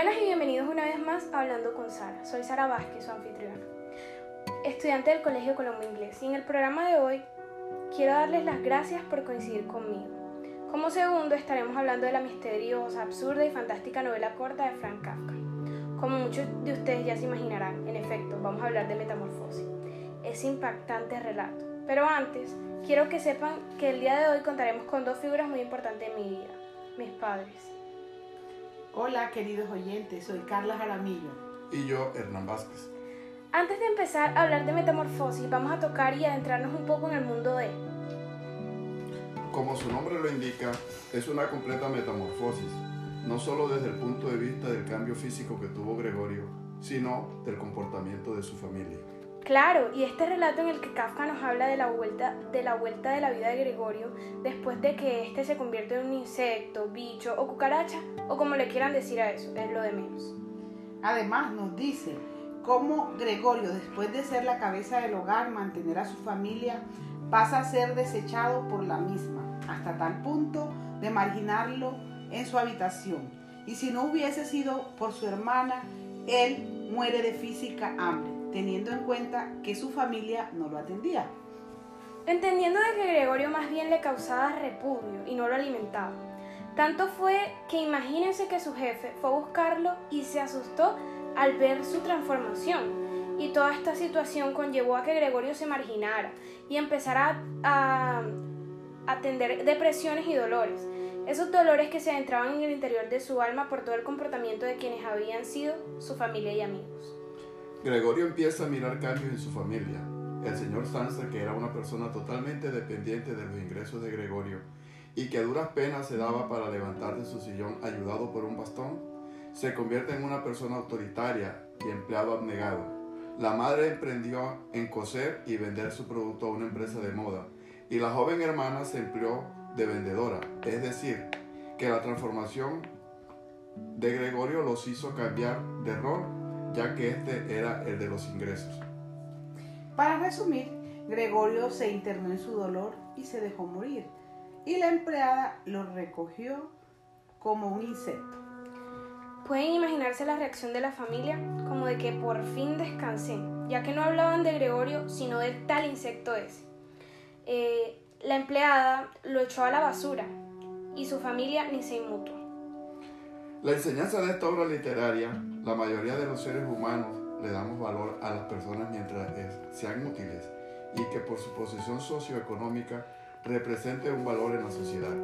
Buenas y bienvenidos una vez más a Hablando con Sara. Soy Sara Vázquez, su anfitriona, estudiante del Colegio Colombo Inglés. Y en el programa de hoy quiero darles las gracias por coincidir conmigo. Como segundo estaremos hablando de la misteriosa, absurda y fantástica novela corta de Frank Kafka. Como muchos de ustedes ya se imaginarán, en efecto, vamos a hablar de Metamorfosis. Ese impactante relato. Pero antes, quiero que sepan que el día de hoy contaremos con dos figuras muy importantes en mi vida, mis padres. Hola queridos oyentes, soy Carla Jaramillo. Y yo, Hernán Vázquez. Antes de empezar a hablar de metamorfosis, vamos a tocar y adentrarnos un poco en el mundo de... Como su nombre lo indica, es una completa metamorfosis, no solo desde el punto de vista del cambio físico que tuvo Gregorio, sino del comportamiento de su familia. Claro, y este relato en el que Kafka nos habla de la vuelta de la, vuelta de la vida de Gregorio después de que éste se convierte en un insecto, bicho o cucaracha, o como le quieran decir a eso, es lo de menos. Además nos dice cómo Gregorio, después de ser la cabeza del hogar, mantener a su familia, pasa a ser desechado por la misma, hasta tal punto de marginarlo en su habitación. Y si no hubiese sido por su hermana, él muere de física hambre teniendo en cuenta que su familia no lo atendía. Entendiendo de que Gregorio más bien le causaba repudio y no lo alimentaba. Tanto fue que imagínense que su jefe fue a buscarlo y se asustó al ver su transformación. Y toda esta situación conllevó a que Gregorio se marginara y empezara a, atender depresiones y dolores. Esos dolores que se entraban en el interior de su alma por todo el comportamiento de quienes habían sido su familia y amigos. Gregorio empieza a mirar cambios en su familia. El señor Sansa, que era una persona totalmente dependiente de los ingresos de Gregorio y que a duras penas se daba para levantar de su sillón ayudado por un bastón, se convierte en una persona autoritaria y empleado abnegado. La madre emprendió en coser y vender su producto a una empresa de moda y la joven hermana se empleó de vendedora, es decir, que la transformación de Gregorio los hizo cambiar de rol ya que este era el de los ingresos. Para resumir, Gregorio se internó en su dolor y se dejó morir, y la empleada lo recogió como un insecto. Pueden imaginarse la reacción de la familia como de que por fin descansé, ya que no hablaban de Gregorio, sino del tal insecto ese. Eh, la empleada lo echó a la basura y su familia ni se inmutó. La enseñanza de esta obra literaria, la mayoría de los seres humanos le damos valor a las personas mientras sean útiles y que por su posición socioeconómica represente un valor en la sociedad.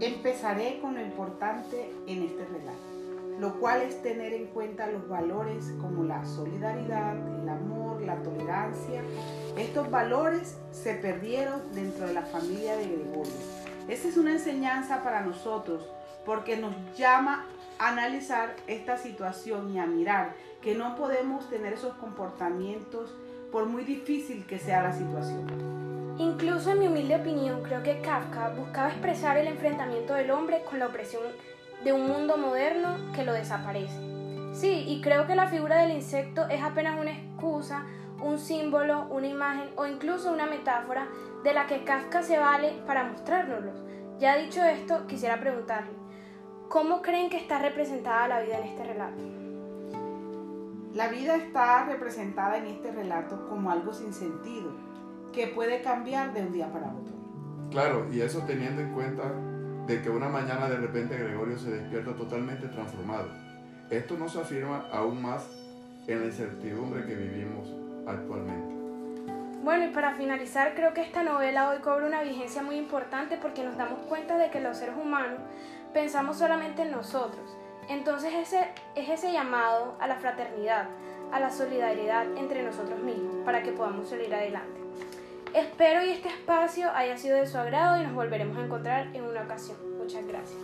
Empezaré con lo importante en este relato, lo cual es tener en cuenta los valores como la solidaridad, el amor, la tolerancia. Estos valores se perdieron dentro de la familia de Gregorio. Esta es una enseñanza para nosotros porque nos llama a analizar esta situación y a mirar que no podemos tener esos comportamientos por muy difícil que sea la situación. Incluso en mi humilde opinión, creo que Kafka buscaba expresar el enfrentamiento del hombre con la opresión de un mundo moderno que lo desaparece. Sí, y creo que la figura del insecto es apenas una excusa, un símbolo, una imagen o incluso una metáfora de la que Kafka se vale para mostrárnoslo. Ya dicho esto, quisiera preguntarle, ¿Cómo creen que está representada la vida en este relato? La vida está representada en este relato como algo sin sentido, que puede cambiar de un día para otro. Claro, y eso teniendo en cuenta de que una mañana de repente Gregorio se despierta totalmente transformado. Esto nos afirma aún más en la incertidumbre que vivimos actualmente. Bueno, y para finalizar, creo que esta novela hoy cobra una vigencia muy importante porque nos damos cuenta de que los seres humanos pensamos solamente en nosotros. Entonces ese, es ese llamado a la fraternidad, a la solidaridad entre nosotros mismos, para que podamos salir adelante. Espero y este espacio haya sido de su agrado y nos volveremos a encontrar en una ocasión. Muchas gracias.